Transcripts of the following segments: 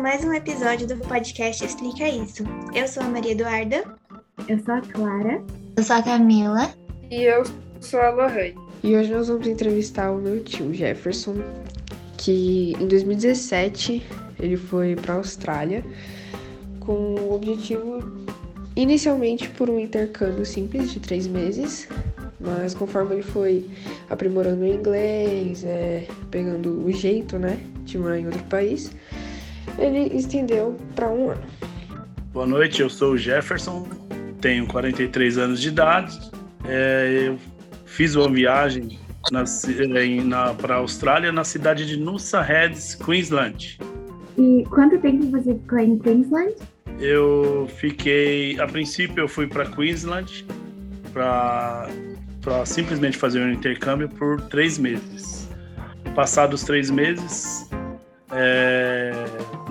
mais um episódio do podcast Explica Isso. Eu sou a Maria Eduarda. Eu sou a Clara. Eu sou a Camila. E eu sou a Lohane. E hoje nós vamos entrevistar o meu tio Jefferson, que em 2017 ele foi para a Austrália com o objetivo inicialmente por um intercâmbio simples de três meses, mas conforme ele foi aprimorando o inglês, é, pegando o jeito, né, de morar em outro país, ele estendeu para um ano. Boa noite, eu sou o Jefferson, tenho 43 anos de idade. É, eu fiz uma viagem para a Austrália, na cidade de Noosa Heads, Queensland. E quanto tempo você ficou em Queensland? Eu fiquei, a princípio eu fui para Queensland para simplesmente fazer um intercâmbio por três meses. Passados três meses, é,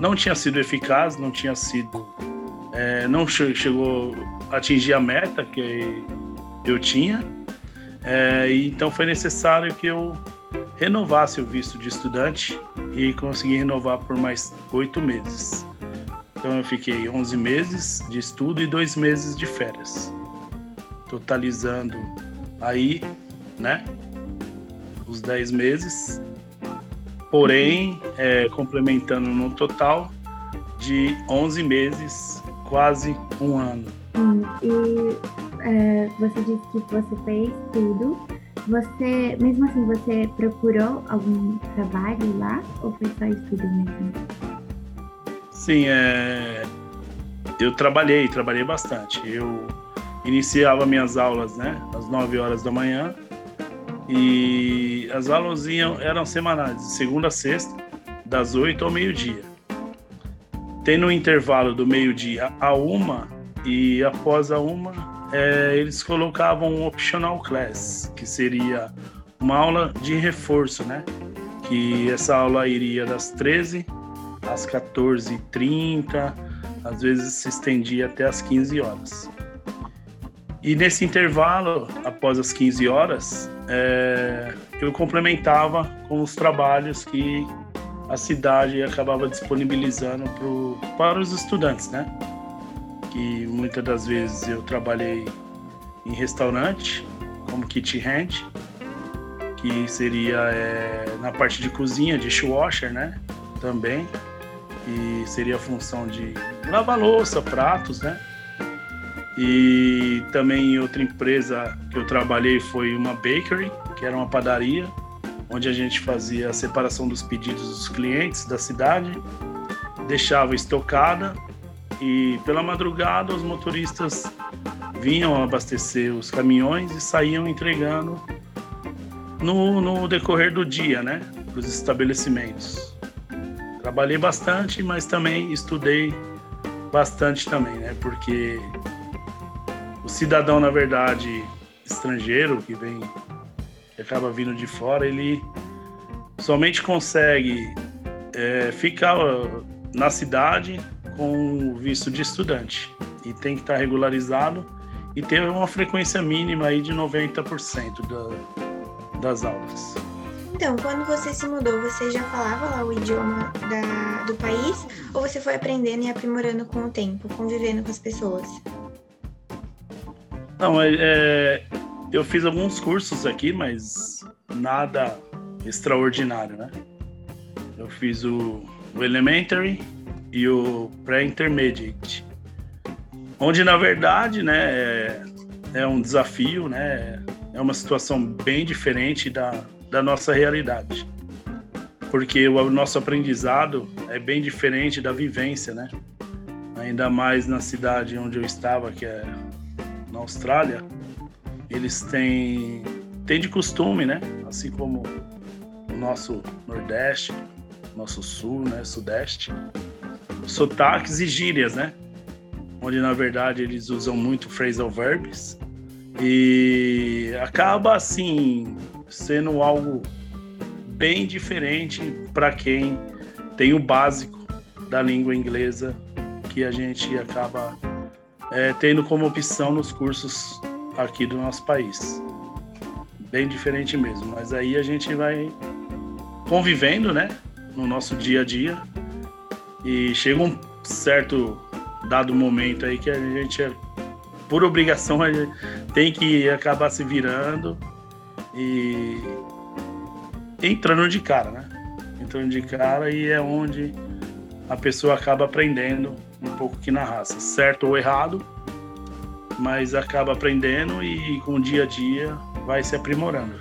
não tinha sido eficaz, não tinha sido, é, não chegou a atingir a meta que eu tinha. É, então foi necessário que eu renovasse o visto de estudante e consegui renovar por mais oito meses. Então eu fiquei 11 meses de estudo e dois meses de férias, totalizando aí, né, os 10 meses porém é, complementando no total de 11 meses, quase um ano. Hum, e é, você disse que você fez tudo. Você, mesmo assim, você procurou algum trabalho lá ou foi só estudo mesmo? Sim, é, eu trabalhei, trabalhei bastante. Eu iniciava minhas aulas, né, às 9 horas da manhã e as aulas iam, eram semanais, de segunda a sexta, das 8 ao meio-dia. Tendo um intervalo do meio-dia a uma, e após a uma, é, eles colocavam um optional class, que seria uma aula de reforço, né? Que essa aula iria das 13 às 14h30, às vezes se estendia até às 15 horas. E nesse intervalo, após as 15 horas, é, eu complementava com os trabalhos que a cidade acabava disponibilizando pro, para os estudantes, né? Que muitas das vezes eu trabalhei em restaurante, como kit hand, que seria é, na parte de cozinha, dishwasher, né? Também. E seria a função de lavar louça, pratos, né? E também outra empresa que eu trabalhei foi uma bakery, que era uma padaria, onde a gente fazia a separação dos pedidos dos clientes da cidade, deixava estocada e pela madrugada os motoristas vinham abastecer os caminhões e saíam entregando no, no decorrer do dia, né, para os estabelecimentos. Trabalhei bastante, mas também estudei bastante também, né, porque cidadão, na verdade, estrangeiro que vem, que acaba vindo de fora, ele somente consegue é, ficar na cidade com visto de estudante e tem que estar regularizado e ter uma frequência mínima aí de 90% da, das aulas. Então, quando você se mudou, você já falava lá o idioma da, do país ou você foi aprendendo e aprimorando com o tempo, convivendo com as pessoas? Não, é, é, eu fiz alguns cursos aqui, mas nada extraordinário, né? Eu fiz o, o Elementary e o Pré-Intermediate, onde na verdade, né, é, é um desafio, né? É uma situação bem diferente da, da nossa realidade, porque o nosso aprendizado é bem diferente da vivência, né? Ainda mais na cidade onde eu estava, que é Austrália, eles têm, têm de costume, né? Assim como o nosso Nordeste, nosso Sul, né? Sudeste, sotaques e gírias, né? Onde na verdade eles usam muito phrasal verbs e acaba assim sendo algo bem diferente para quem tem o básico da língua inglesa que a gente acaba é, tendo como opção nos cursos aqui do nosso país. Bem diferente mesmo, mas aí a gente vai convivendo, né, no nosso dia a dia E chega um certo dado momento aí que a gente, por obrigação, a gente tem que acabar se virando e entrando de cara, né? Entrando de cara e é onde a pessoa acaba aprendendo um pouco aqui na raça, certo ou errado, mas acaba aprendendo e com o dia a dia vai se aprimorando.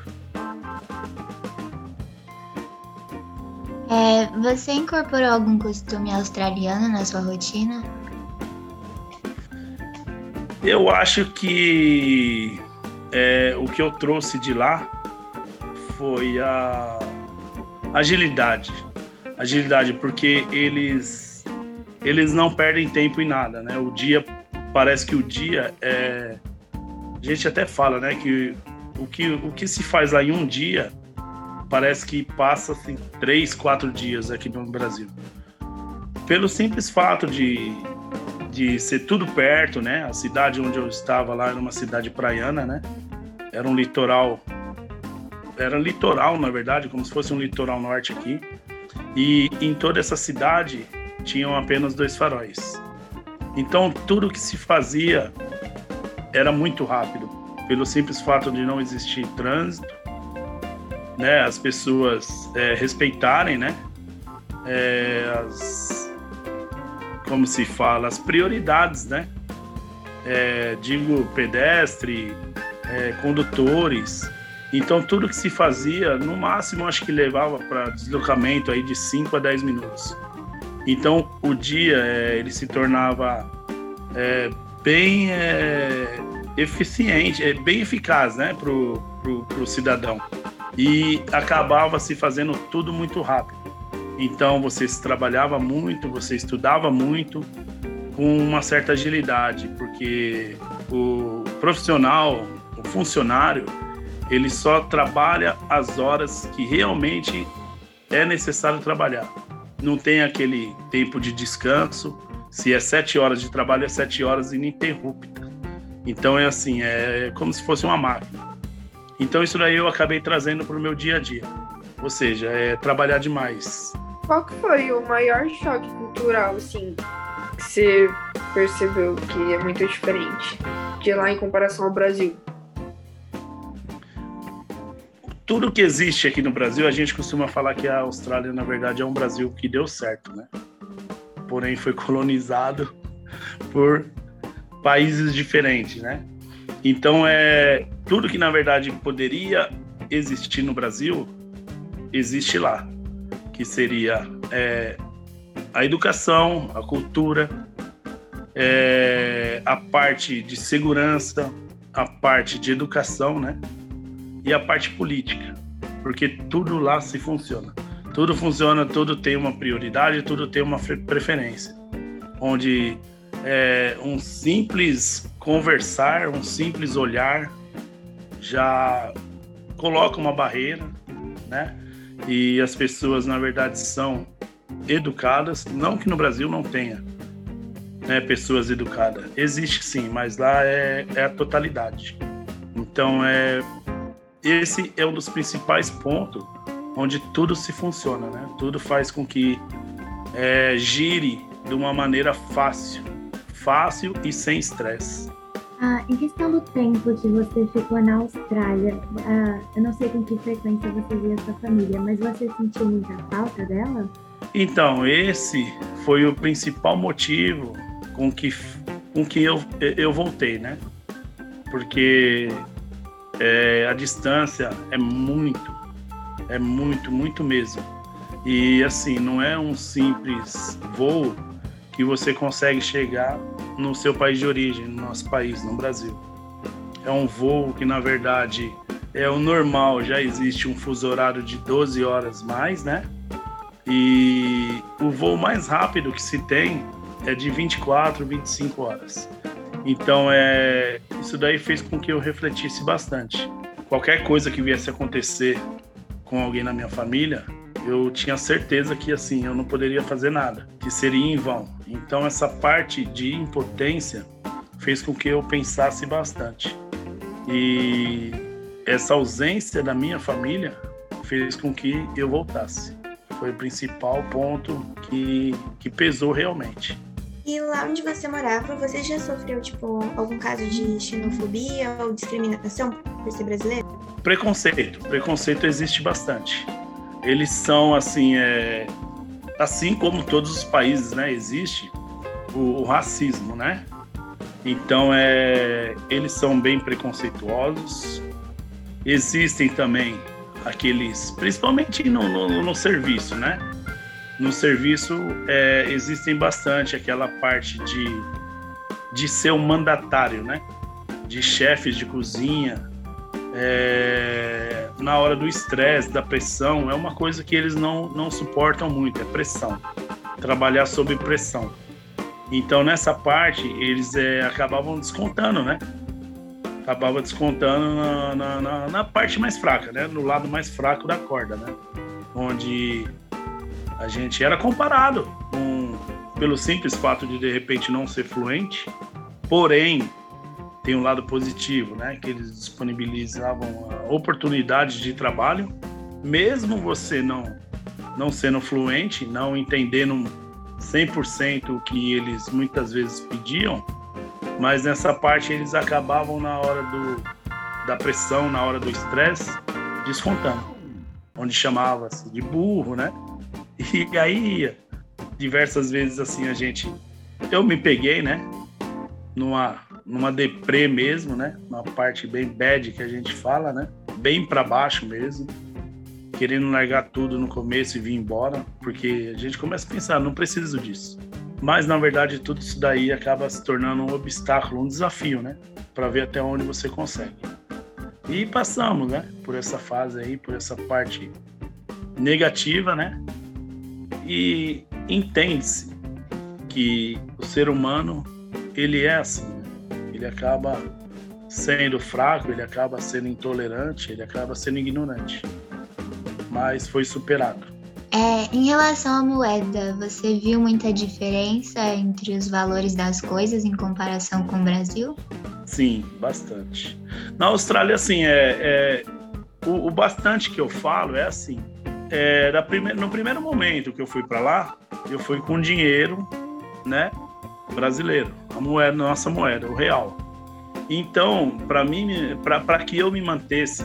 É, você incorporou algum costume australiano na sua rotina? Eu acho que é, o que eu trouxe de lá foi a agilidade. Agilidade, porque eles eles não perdem tempo em nada, né? O dia parece que o dia é a gente até fala, né, que o que o que se faz lá em um dia parece que passa assim, três, quatro dias aqui no Brasil. Pelo simples fato de, de ser tudo perto, né? A cidade onde eu estava lá era uma cidade praiana, né? Era um litoral, era litoral na verdade, como se fosse um litoral norte aqui. E em toda essa cidade tinham apenas dois faróis. Então tudo que se fazia era muito rápido, pelo simples fato de não existir trânsito né, as pessoas é, respeitarem, né, é, as, como se fala, as prioridades, né, é, digo pedestre, é, condutores. Então tudo que se fazia, no máximo acho que levava para deslocamento aí de 5 a 10 minutos. Então o dia é, ele se tornava é, bem eficiente, bem eficaz, né, pro, pro cidadão e acabava se fazendo tudo muito rápido. Então você trabalhava muito, você estudava muito com uma certa agilidade, porque o profissional, o funcionário, ele só trabalha as horas que realmente é necessário trabalhar. Não tem aquele tempo de descanso. Se é sete horas de trabalho, é sete horas ininterrupta. Então é assim, é como se fosse uma máquina. Então isso daí eu acabei trazendo para o meu dia a dia. Ou seja, é trabalhar demais. Qual que foi o maior choque cultural, assim, que você percebeu que é muito diferente de lá em comparação ao Brasil? Tudo que existe aqui no Brasil, a gente costuma falar que a Austrália, na verdade, é um Brasil que deu certo, né? Porém, foi colonizado por países diferentes, né? Então, é tudo que na verdade poderia existir no Brasil existe lá, que seria é, a educação, a cultura, é, a parte de segurança, a parte de educação, né? E a parte política, porque tudo lá se funciona. Tudo funciona, tudo tem uma prioridade, tudo tem uma preferência. Onde é, um simples conversar, um simples olhar já coloca uma barreira, né? E as pessoas, na verdade, são educadas. Não que no Brasil não tenha né, pessoas educadas. Existe sim, mas lá é, é a totalidade. Então, é, esse é um dos principais pontos onde tudo se funciona, né? Tudo faz com que é, gire de uma maneira fácil fácil e sem estresse. Ah, em questão do tempo que você ficou na Austrália, ah, eu não sei com que frequência você via sua família, mas você sentiu muita falta dela? Então, esse foi o principal motivo com que, com que eu, eu voltei, né? Porque é, a distância é muito, é muito, muito mesmo. E assim, não é um simples voo que você consegue chegar no seu país de origem, no nosso país, no Brasil. É um voo que, na verdade, é o normal, já existe um fuso horário de 12 horas mais, né? E o voo mais rápido que se tem é de 24, 25 horas. Então, é, isso daí fez com que eu refletisse bastante. Qualquer coisa que viesse acontecer com alguém na minha família, eu tinha certeza que assim eu não poderia fazer nada, que seria em vão. Então essa parte de impotência fez com que eu pensasse bastante. E essa ausência da minha família fez com que eu voltasse. foi o principal ponto que, que pesou realmente. E lá onde você morava, você já sofreu, tipo, algum caso de xenofobia ou discriminação por ser brasileiro? Preconceito. Preconceito existe bastante. Eles são, assim, é... assim como todos os países, né? Existe o, o racismo, né? Então, é... eles são bem preconceituosos. Existem também aqueles, principalmente no, no, no serviço, né? No serviço é, existem bastante aquela parte de, de ser um mandatário, né? De chefes de cozinha, é, na hora do estresse, da pressão, é uma coisa que eles não, não suportam muito, é pressão. Trabalhar sob pressão. Então, nessa parte, eles é, acabavam descontando, né? acabava descontando na, na, na, na, parte mais fraca, né? No lado mais fraco da corda, né? Onde a gente era comparado com, pelo simples fato de de repente não ser fluente, porém tem um lado positivo, né? Que eles disponibilizavam oportunidades de trabalho, mesmo você não não sendo fluente, não entendendo 100% o que eles muitas vezes pediam, mas nessa parte eles acabavam na hora do, da pressão, na hora do estresse, descontando. Onde chamava-se de burro, né? E aí, diversas vezes assim, a gente. Eu me peguei, né? Numa, numa deprê mesmo, né? Uma parte bem bad que a gente fala, né? Bem para baixo mesmo. Querendo largar tudo no começo e vir embora. Porque a gente começa a pensar, não preciso disso. Mas na verdade tudo isso daí acaba se tornando um obstáculo, um desafio, né? Para ver até onde você consegue. E passamos, né? Por essa fase aí, por essa parte negativa, né? E entende-se que o ser humano ele é assim, né? ele acaba sendo fraco, ele acaba sendo intolerante, ele acaba sendo ignorante. Mas foi superado. É, em relação à moeda, você viu muita diferença entre os valores das coisas em comparação com o Brasil? Sim, bastante. Na Austrália, assim, é, é o, o, bastante que eu falo é assim. É, da prime no primeiro momento que eu fui para lá, eu fui com dinheiro, né, brasileiro, a moeda, nossa moeda, o real. Então, para mim, para que eu me mantesse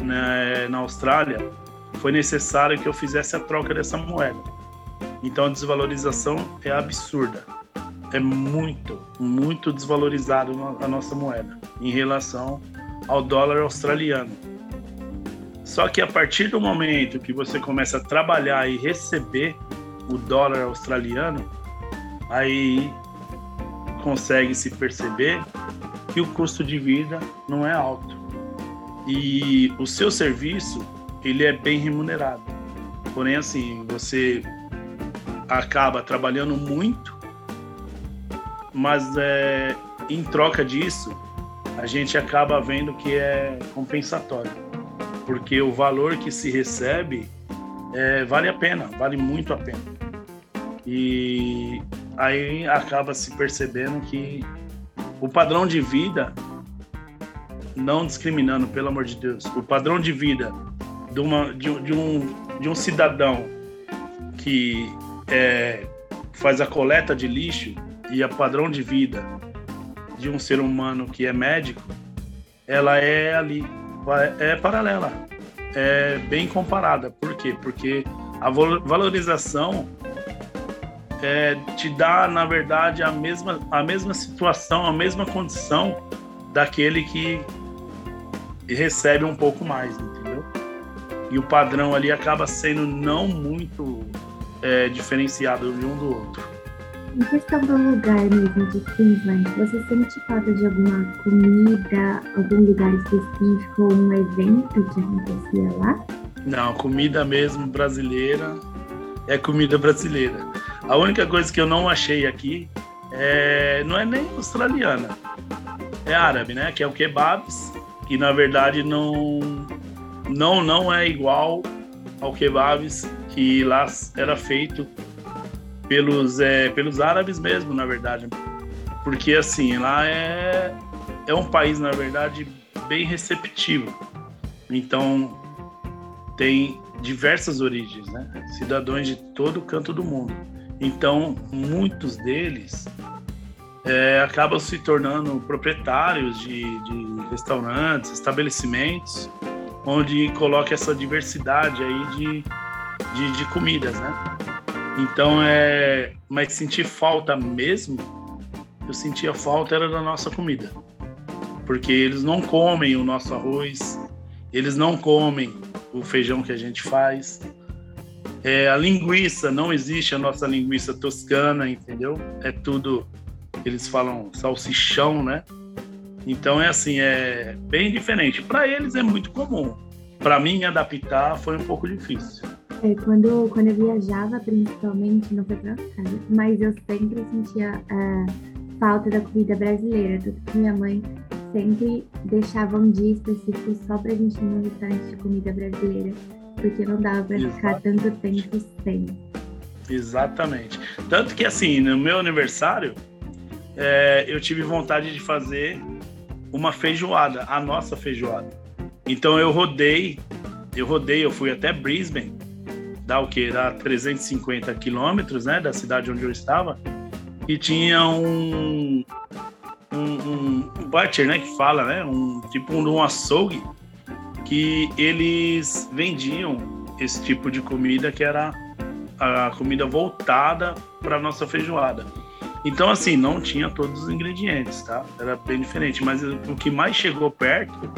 né, na Austrália, foi necessário que eu fizesse a troca dessa moeda. Então a desvalorização é absurda. É muito, muito desvalorizado a nossa moeda em relação ao dólar australiano. Só que a partir do momento que você começa a trabalhar e receber o dólar australiano, aí consegue se perceber que o custo de vida não é alto. E o seu serviço ele é bem remunerado. Porém, assim, você acaba trabalhando muito, mas é, em troca disso, a gente acaba vendo que é compensatório, porque o valor que se recebe é, vale a pena, vale muito a pena. E aí acaba se percebendo que o padrão de vida, não discriminando, pelo amor de Deus, o padrão de vida de, uma, de, de, um, de um cidadão que é, faz a coleta de lixo e a padrão de vida de um ser humano que é médico, ela é ali, é paralela, é bem comparada. Por quê? Porque a valorização é, te dá, na verdade, a mesma, a mesma situação, a mesma condição daquele que recebe um pouco mais, entendeu? e o padrão ali acaba sendo não muito é, diferenciado de um do outro. Em questão do lugar mesmo de Queensland, você sente falta de alguma comida, algum lugar específico ou um evento que acontecia lá? Não, comida mesmo brasileira é comida brasileira. A única coisa que eu não achei aqui é, não é nem australiana, é árabe, né? Que é o kebabs, que na verdade não não não é igual ao kebabs que lá era feito pelos é, pelos árabes mesmo, na verdade, porque assim lá é é um país na verdade bem receptivo. Então tem diversas origens, né? Cidadãos de todo canto do mundo. Então, muitos deles é, acabam se tornando proprietários de, de restaurantes, estabelecimentos, onde coloca essa diversidade aí de, de, de comidas, né? Então, é, mas sentir falta mesmo, eu sentia falta era da nossa comida, porque eles não comem o nosso arroz, eles não comem o feijão que a gente faz. É, a linguiça, não existe a nossa linguiça toscana, entendeu? É tudo, eles falam salsichão, né? Então é assim, é bem diferente. Para eles é muito comum. Para mim, adaptar foi um pouco difícil. É, quando, quando eu viajava, principalmente, não foi pra Austrália, mas eu sempre sentia é, falta da comida brasileira. Tanto que minha mãe sempre deixava um dia específico só pra gente ir num restaurante de comida brasileira, porque não dava pra Exato. ficar tanto tempo sem. Exatamente. Tanto que, assim, no meu aniversário, é, eu tive vontade de fazer uma feijoada, a nossa feijoada. Então eu rodei, eu rodei, eu fui até Brisbane, dá o quê? Dá 350 quilômetros, né, da cidade onde eu estava, e tinha um, um, um, um butcher, né, que fala, né, um tipo um, um açougue, que eles vendiam esse tipo de comida que era a comida voltada para nossa feijoada. Então, assim, não tinha todos os ingredientes, tá? Era bem diferente. Mas o que mais chegou perto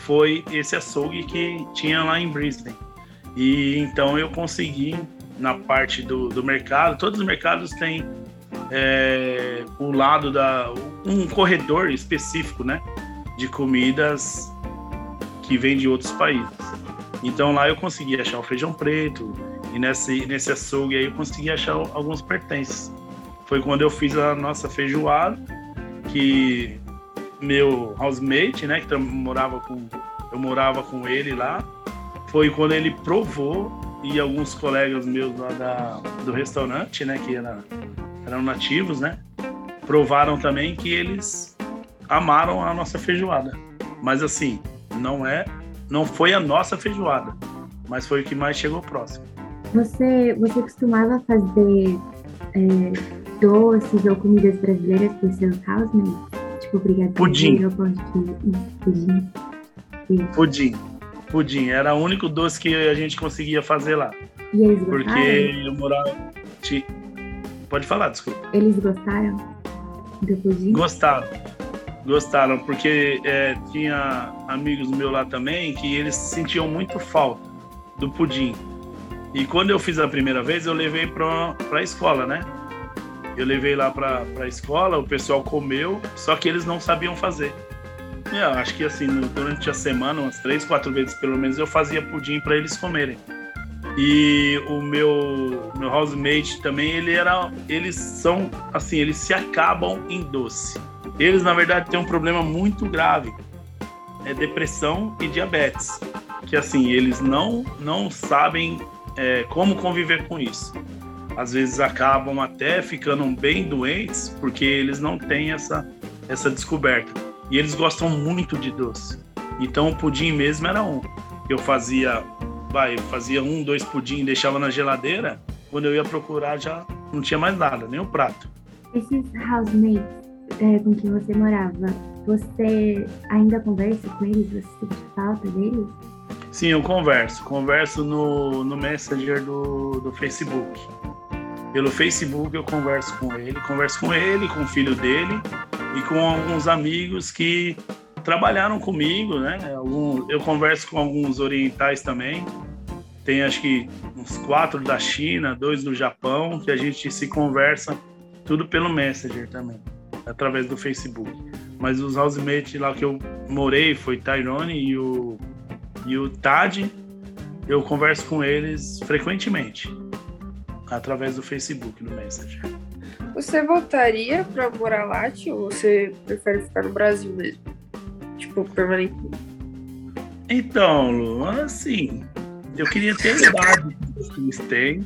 foi esse açougue que tinha lá em Brisbane. E então eu consegui, na parte do, do mercado, todos os mercados têm é, o lado da. um corredor específico, né? De comidas que vem de outros países. Então lá eu consegui achar o feijão preto, e nesse, nesse açougue aí eu consegui achar alguns pertences. Foi quando eu fiz a nossa feijoada, que meu housemate, né, que morava com, eu morava com ele lá, foi quando ele provou e alguns colegas meus lá da, do restaurante, né, que era, eram nativos, né, provaram também que eles amaram a nossa feijoada. Mas assim, não é, não foi a nossa feijoada, mas foi o que mais chegou próximo. Você, você costumava fazer é, doces ou comidas brasileiras por seus housemates? Tipo brigadeiro Pudim. pudim. Pudim. Pudim. Era o único doce que a gente conseguia fazer lá. E eles gostaram? Porque eu morava. Pode falar, desculpa. Eles gostaram do pudim? Gostaram. Gostaram, porque é, tinha amigos meus lá também que eles sentiam muito falta do pudim. E quando eu fiz a primeira vez, eu levei para a escola, né? Eu levei lá para a escola, o pessoal comeu, só que eles não sabiam fazer. E eu acho que assim, no- durante a semana, umas três, quatro vezes pelo menos, eu fazia pudim para eles comerem. E o meu meu housemate também, ele era, eles são assim, eles se acabam em doce. Eles na verdade têm um problema muito grave, é depressão e diabetes, que assim eles não não sabem é, como conviver com isso. Às vezes acabam até ficando bem doentes porque eles não têm essa essa descoberta. E eles gostam muito de doce. Então o pudim mesmo era um. Eu fazia, vai, eu fazia um, dois pudim, deixava na geladeira. Quando eu ia procurar já não tinha mais nada, nem o prato. Esses housemates é, com quem você morava, você ainda conversa com eles? Você sente falta deles? Sim, eu converso. Converso no, no Messenger do, do Facebook. Pelo Facebook eu converso com ele. Converso com ele, com o filho dele e com alguns amigos que trabalharam comigo, né? Algum- eu converso com alguns orientais também. Tem acho que uns quatro da China, dois do Japão, que a gente se conversa tudo pelo Messenger também, através do Facebook. Mas os housemates lá que eu morei foi Tyrone e o e o TAD, eu converso com eles frequentemente, através do Facebook, no Messenger. Você voltaria pra morar lá, tio? Ou você prefere ficar no Brasil mesmo? Tipo, permanente. Então, Lu, assim, eu queria ter a idade que vocês têm.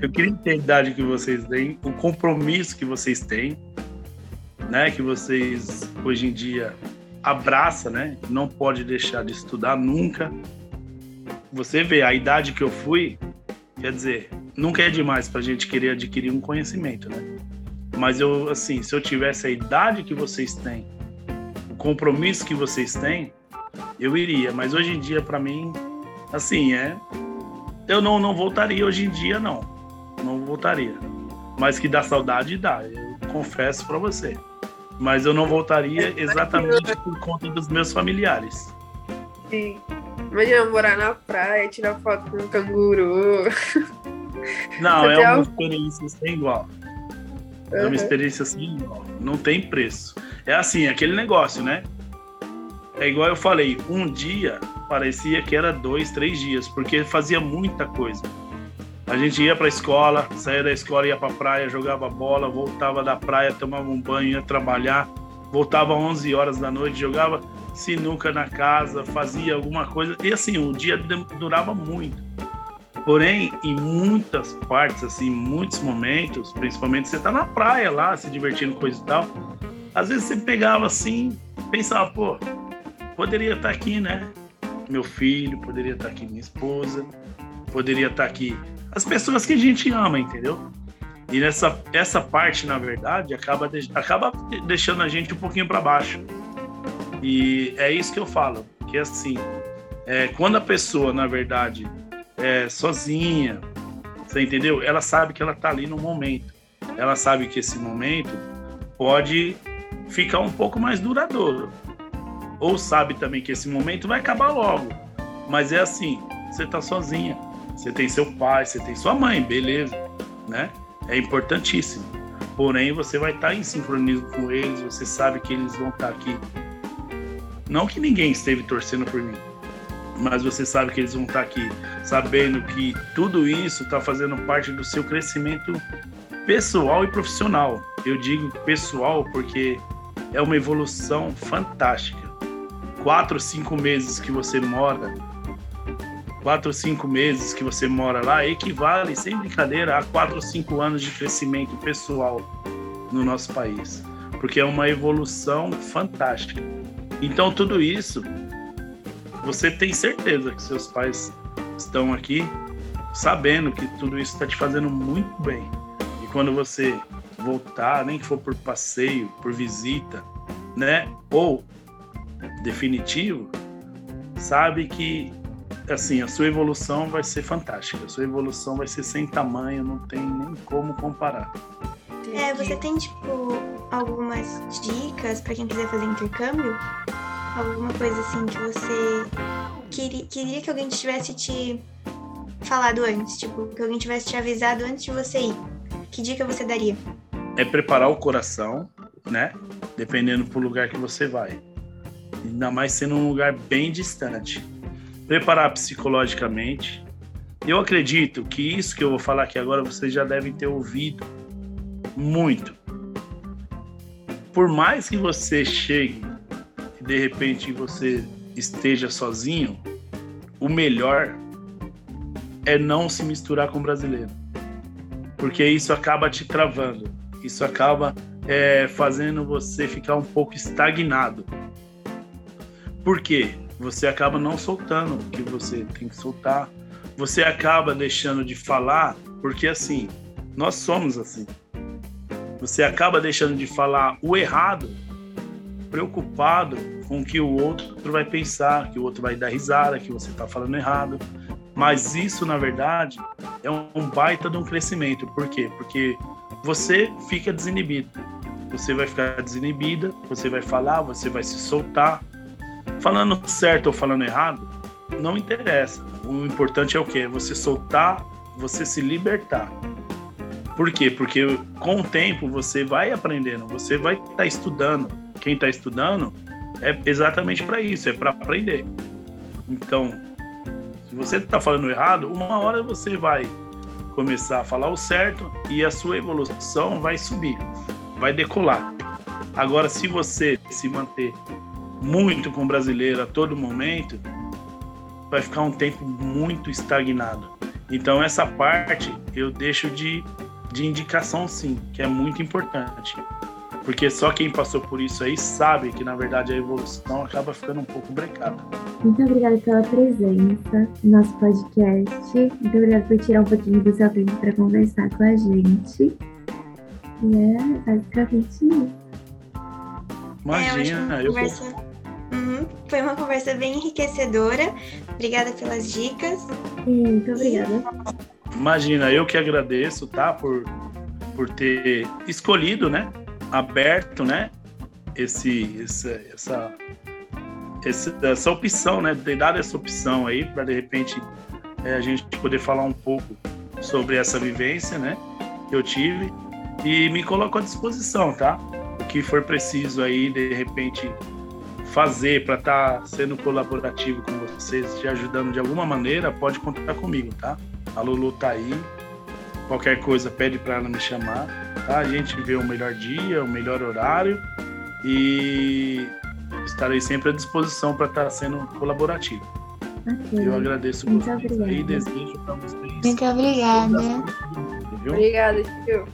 Eu queria ter a idade que vocês têm, o compromisso que vocês têm, né? Que vocês hoje em dia abraça, né? Não pode deixar de estudar nunca. você vê a idade que eu fui, quer dizer, nunca é demais pra gente querer adquirir um conhecimento, né? Mas eu, assim, se eu tivesse a idade que vocês têm, o compromisso que vocês têm, eu iria. Mas hoje em dia, para mim, assim, é. Eu não, não voltaria hoje em dia, não. Não voltaria. Mas que dá saudade, dá. Eu confesso para você. Mas eu não voltaria exatamente por conta dos meus familiares. Sim. Imagina morar na praia, tirar foto com um canguru. Não, Até é uma experiência sem igual. É uma Uhum. experiência sem igual. Não tem preço. É assim, aquele negócio, né? É igual eu falei, um dia parecia que era dois, três dias, porque fazia muita coisa. A gente ia pra escola, saía da escola, ia pra praia, jogava bola, voltava da praia, tomava um banho, ia trabalhar, voltava às 11 horas da noite, jogava sinuca na casa, fazia alguma coisa. E assim, o dia durava muito. Porém, em muitas partes, assim, muitos momentos, principalmente você tá na praia lá, se divertindo, coisa e tal, às vezes você pegava assim, pensava, pô, poderia estar aqui, né? Meu filho, poderia estar aqui minha esposa, poderia estar aqui as pessoas que a gente ama, entendeu? E nessa essa parte, na verdade, acaba, de- acaba deixando a gente um pouquinho para baixo. E é isso que eu falo, que assim, é, quando a pessoa, na verdade, é sozinha, você entendeu? Ela sabe que ela tá ali no momento. Ela sabe que esse momento pode ficar um pouco mais duradouro. Ou sabe também que esse momento vai acabar logo. Mas é assim, você tá sozinha. Você tem seu pai, você tem sua mãe, beleza, né? É importantíssimo. Porém, você vai estar em sincronismo com eles, você sabe que eles vão estar aqui. Não que ninguém esteve torcendo por mim, mas você sabe que eles vão estar aqui, sabendo que tudo isso está fazendo parte do seu crescimento pessoal e profissional. Eu digo pessoal porque é uma evolução fantástica. Quatro, cinco meses que você mora, quatro cinco meses que você mora lá, equivale, sem brincadeira, a quatro cinco anos de crescimento pessoal no nosso país. Porque é uma evolução fantástica. Então, tudo isso você tem certeza que seus pais estão aqui sabendo que tudo isso está te fazendo muito bem. E quando você voltar, nem que for por passeio, por visita, né? Ou definitivo, sabe que assim, a sua evolução vai ser fantástica. A sua evolução vai ser sem tamanho, não tem nem como comparar. É, você tem, tipo, algumas dicas pra quem quiser fazer intercâmbio? Alguma coisa assim que você queria, queria que alguém tivesse te falado antes? Tipo, que alguém tivesse te avisado antes de você ir? Que dica você daria? é preparar o coração, né? Dependendo pro lugar que você vai. Ainda mais sendo um lugar bem distante. Preparar psicologicamente. Eu acredito que isso que eu vou falar aqui agora vocês já devem ter ouvido muito. Por mais que você chegue e de repente você esteja sozinho, o melhor é não se misturar com o brasileiro. Porque isso acaba te travando isso acaba é, fazendo você ficar um pouco estagnado. Por quê? Você acaba não soltando o que você tem que soltar. Você acaba deixando de falar, porque assim, nós somos assim. Você acaba deixando de falar o errado, preocupado com o que o outro vai pensar, que o outro vai dar risada, que você está falando errado. Mas isso, na verdade, é um baita de um crescimento. Por quê? Porque você fica desinibido. Você vai ficar desinibida, você vai falar, você vai se soltar. Falando certo ou falando errado, não interessa. O importante é o quê? Você soltar, você se libertar. Por quê? Porque com o tempo você vai aprendendo, você vai estar tá estudando. Quem está estudando é exatamente para isso, é para aprender. Então, se você está falando errado, uma hora você vai começar a falar o certo e a sua evolução vai subir, vai decolar. Agora, se você se manter muito com o brasileiro a todo momento, vai ficar um tempo muito estagnado. Então, essa parte eu deixo de, de indicação, sim, que é muito importante. Porque só quem passou por isso aí sabe que, na verdade, a evolução acaba ficando um pouco brecada. Muito obrigada pela presença no nosso podcast. Muito obrigada por tirar um pouquinho do seu tempo para conversar com a gente. E é basicamente isso. Imagina, é, eu conversa... Uhum. Foi uma conversa bem enriquecedora. Obrigada pelas dicas. Muito obrigada. Imagina, eu que agradeço, tá? Por, por ter escolhido, né? Aberto, né? Esse, essa, essa, essa, essa opção, né? Ter dado essa opção aí para de repente é, a gente poder falar um pouco sobre essa vivência, né? Que eu tive e me coloco à disposição, tá? O que for preciso aí, de repente, fazer para estar tá sendo colaborativo com vocês, te ajudando de alguma maneira, pode contar comigo, tá? A Lulu tá aí. Qualquer coisa, pede para ela me chamar, Tá? A gente vê o melhor dia, o melhor horário e estarei sempre à disposição para estar tá sendo colaborativo. Okay. Eu agradeço Muito vocês obrigada. e desejo para vocês. Muito obrigada. Obrigada, Tio.